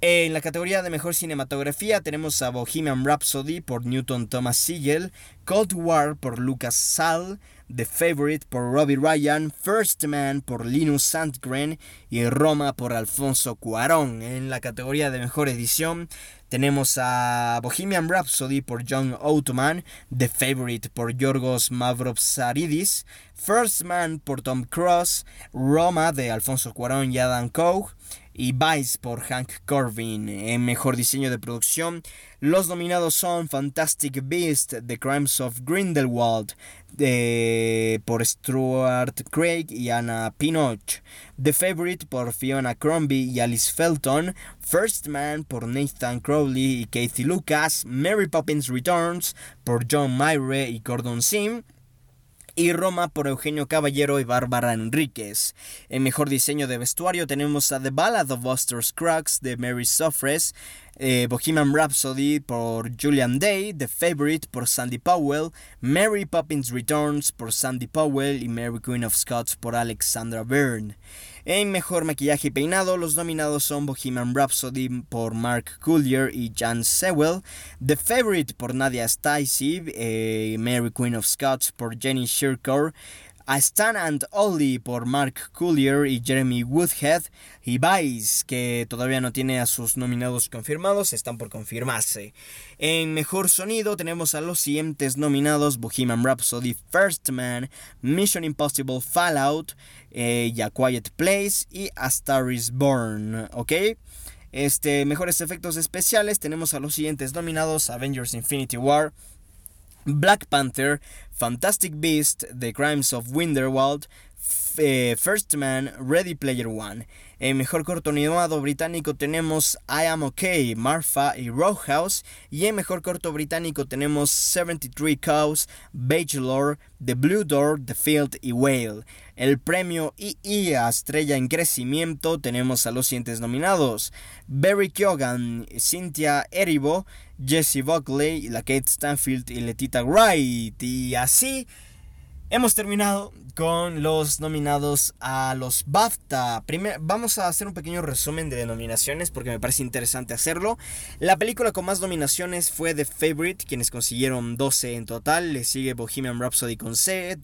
En la categoría de mejor cinematografía tenemos a Bohemian Rhapsody por Newton Thomas Siegel, Cold War por Lucas Sal, The Favorite por Robbie Ryan, First Man por Linus Sandgren y Roma por Alfonso Cuarón. En la categoría de mejor edición tenemos a Bohemian Rhapsody por John Ottman, The Favorite por Yorgos Mavropsaridis, First Man por Tom Cross, Roma de Alfonso Cuarón y Adam Koch, y Vice por Hank Corbin. En mejor diseño de producción, Los nominados son Fantastic Beast, The Crimes of Grindelwald, de, por Stuart Craig y Anna Pinoch, The Favorite por Fiona Crombie y Alice Felton, First Man por Nathan Crowley y Kathy Lucas, Mary Poppins Returns por John Myre y Gordon Sim, y Roma por Eugenio Caballero y Bárbara Enríquez. En mejor diseño de vestuario tenemos a The Ballad of Buster Scruggs de Mary Soffres, eh, Bohemian Rhapsody por Julian Day, The Favorite por Sandy Powell, Mary Poppins Returns por Sandy Powell y Mary Queen of Scots por Alexandra Byrne. En mejor maquillaje y peinado, los nominados son Bohemian Rhapsody por Mark Collier y Jan Sewell, The Favorite por Nadia Stacey, eh, Mary Queen of Scots por Jenny Shirker, a Stan and Ollie por Mark Collier y Jeremy Woodhead y Vice, que todavía no tiene a sus nominados confirmados, están por confirmarse. En Mejor Sonido tenemos a los siguientes nominados Bohemian Rhapsody, First Man, Mission Impossible Fallout, eh, y A Quiet Place y A Star is Born, ¿ok? Este, mejores efectos especiales tenemos a los siguientes nominados Avengers Infinity War, Black Panther, Fantastic Beast, The Crimes of Winterwald, eh, First Man, Ready Player One. En mejor corto animado británico tenemos I Am Okay, Marfa y Roadhouse. Y en mejor corto británico tenemos 73 Cows, Bachelor, The Blue Door, The Field y Whale. El premio II estrella en crecimiento tenemos a los siguientes nominados: Barry Keoghan, Cynthia Erivo, Jesse Buckley, la Kate Stanfield y Letita Wright. Y así hemos terminado con los nominados a los BAFTA. vamos a hacer un pequeño resumen de nominaciones porque me parece interesante hacerlo. La película con más nominaciones fue The Favorite, quienes consiguieron 12 en total. Le sigue Bohemian Rhapsody con,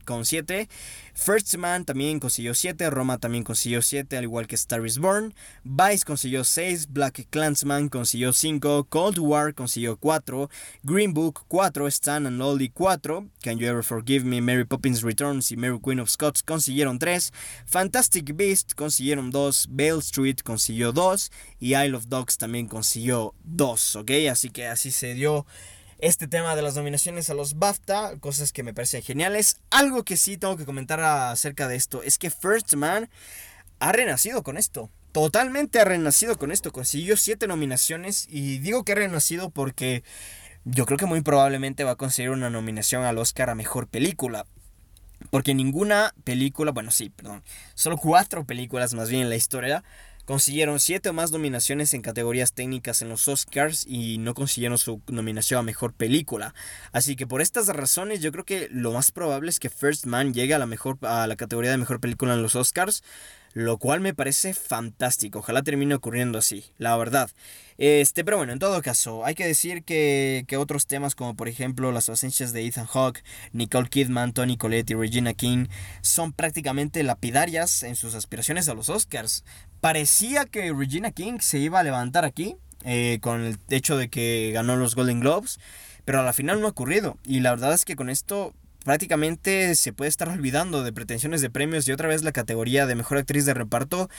con 7. First Man también consiguió 7, Roma también consiguió 7, al igual que Star is Born. Vice consiguió 6, Black Clansman consiguió 5, Cold War consiguió 4, Green Book 4, Stan and Lolly 4, Can You Ever Forgive Me, Mary Poppins Returns y Mary Queen of Scots consiguieron 3, Fantastic Beast consiguieron 2, Bale Street consiguió 2 y Isle of Dogs también consiguió 2, ¿ok? Así que así se dio este tema de las nominaciones a los BAFTA, cosas que me parecen geniales. Algo que sí tengo que comentar acerca de esto es que First Man ha renacido con esto. Totalmente ha renacido con esto. Consiguió siete nominaciones y digo que ha renacido porque yo creo que muy probablemente va a conseguir una nominación al Oscar a Mejor Película. Porque ninguna película, bueno sí, perdón, solo cuatro películas más bien en la historia Consiguieron 7 o más nominaciones en categorías técnicas en los Oscars y no consiguieron su nominación a mejor película. Así que por estas razones yo creo que lo más probable es que First Man llegue a la mejor a la categoría de mejor película en los Oscars lo cual me parece fantástico. Ojalá termine ocurriendo así, la verdad. Este, pero bueno, en todo caso, hay que decir que, que otros temas como por ejemplo las ausencias de Ethan Hawke, Nicole Kidman, Tony Collette y Regina King son prácticamente lapidarias en sus aspiraciones a los Oscars. Parecía que Regina King se iba a levantar aquí eh, con el hecho de que ganó los Golden Globes, pero a la final no ha ocurrido. Y la verdad es que con esto prácticamente se puede estar olvidando de pretensiones de premios y otra vez la categoría de mejor actriz de reparto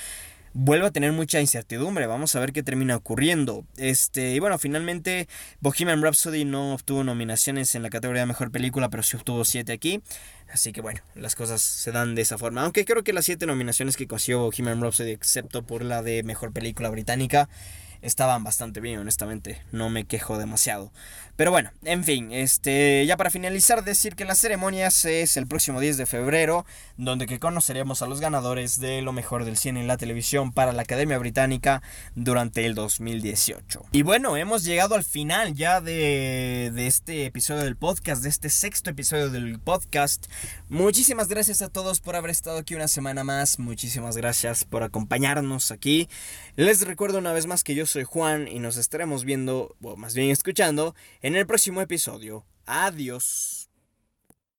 vuelve a tener mucha incertidumbre. Vamos a ver qué termina ocurriendo. Este, y bueno, finalmente Bohemian Rhapsody no obtuvo nominaciones en la categoría de mejor película, pero sí obtuvo 7 aquí. Así que bueno, las cosas se dan de esa forma. Aunque creo que las 7 nominaciones que consiguió Bohemian Rhapsody, excepto por la de mejor película británica, estaban bastante bien, honestamente. No me quejo demasiado. Pero bueno, en fin, este, ya para finalizar, decir que la ceremonia es el próximo 10 de febrero, donde que conoceremos a los ganadores de lo mejor del cine en la televisión para la Academia Británica durante el 2018. Y bueno, hemos llegado al final ya de, de este episodio del podcast, de este sexto episodio del podcast. Muchísimas gracias a todos por haber estado aquí una semana más. Muchísimas gracias por acompañarnos aquí. Les recuerdo una vez más que yo soy Juan y nos estaremos viendo, o más bien escuchando, en el próximo episodio. Adiós.